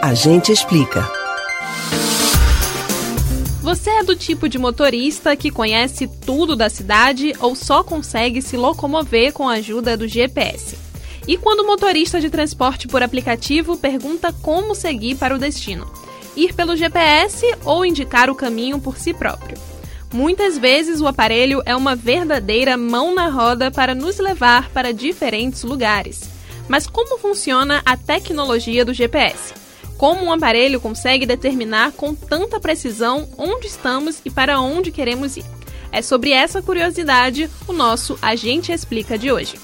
A gente explica. Você é do tipo de motorista que conhece tudo da cidade ou só consegue se locomover com a ajuda do GPS? E quando o motorista de transporte por aplicativo pergunta como seguir para o destino? Ir pelo GPS ou indicar o caminho por si próprio? Muitas vezes o aparelho é uma verdadeira mão na roda para nos levar para diferentes lugares. Mas como funciona a tecnologia do GPS? Como um aparelho consegue determinar com tanta precisão onde estamos e para onde queremos ir? É sobre essa curiosidade o nosso Agente Explica de hoje.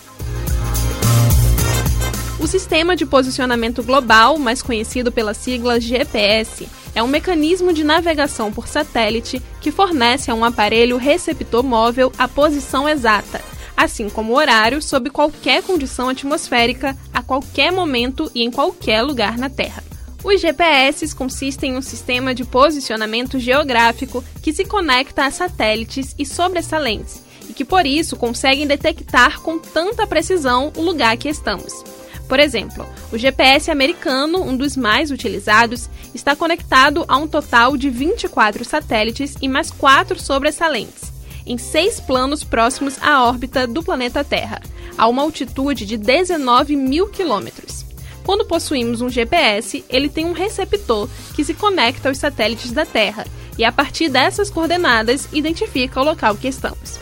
O Sistema de Posicionamento Global, mais conhecido pela sigla GPS, é um mecanismo de navegação por satélite que fornece a um aparelho receptor móvel a posição exata, assim como o horário sob qualquer condição atmosférica, a qualquer momento e em qualquer lugar na Terra. Os GPS consistem em um sistema de posicionamento geográfico que se conecta a satélites e sobressalentes, e que por isso conseguem detectar com tanta precisão o lugar que estamos. Por exemplo, o GPS americano, um dos mais utilizados, está conectado a um total de 24 satélites e mais quatro sobressalentes, em seis planos próximos à órbita do planeta Terra, a uma altitude de 19 mil quilômetros. Quando possuímos um GPS, ele tem um receptor que se conecta aos satélites da Terra e, a partir dessas coordenadas, identifica o local que estamos.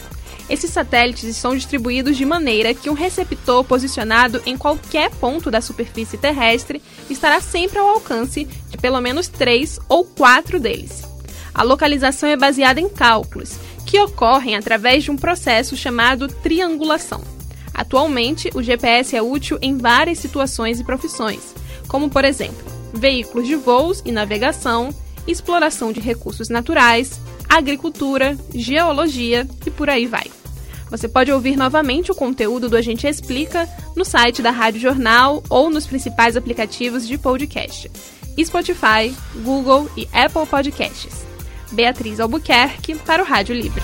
Esses satélites são distribuídos de maneira que um receptor posicionado em qualquer ponto da superfície terrestre estará sempre ao alcance de pelo menos três ou quatro deles. A localização é baseada em cálculos, que ocorrem através de um processo chamado triangulação. Atualmente, o GPS é útil em várias situações e profissões, como, por exemplo, veículos de voos e navegação, exploração de recursos naturais, agricultura, geologia e por aí vai. Você pode ouvir novamente o conteúdo do Agente Explica no site da Rádio Jornal ou nos principais aplicativos de podcast: Spotify, Google e Apple Podcasts. Beatriz Albuquerque para o Rádio Livre.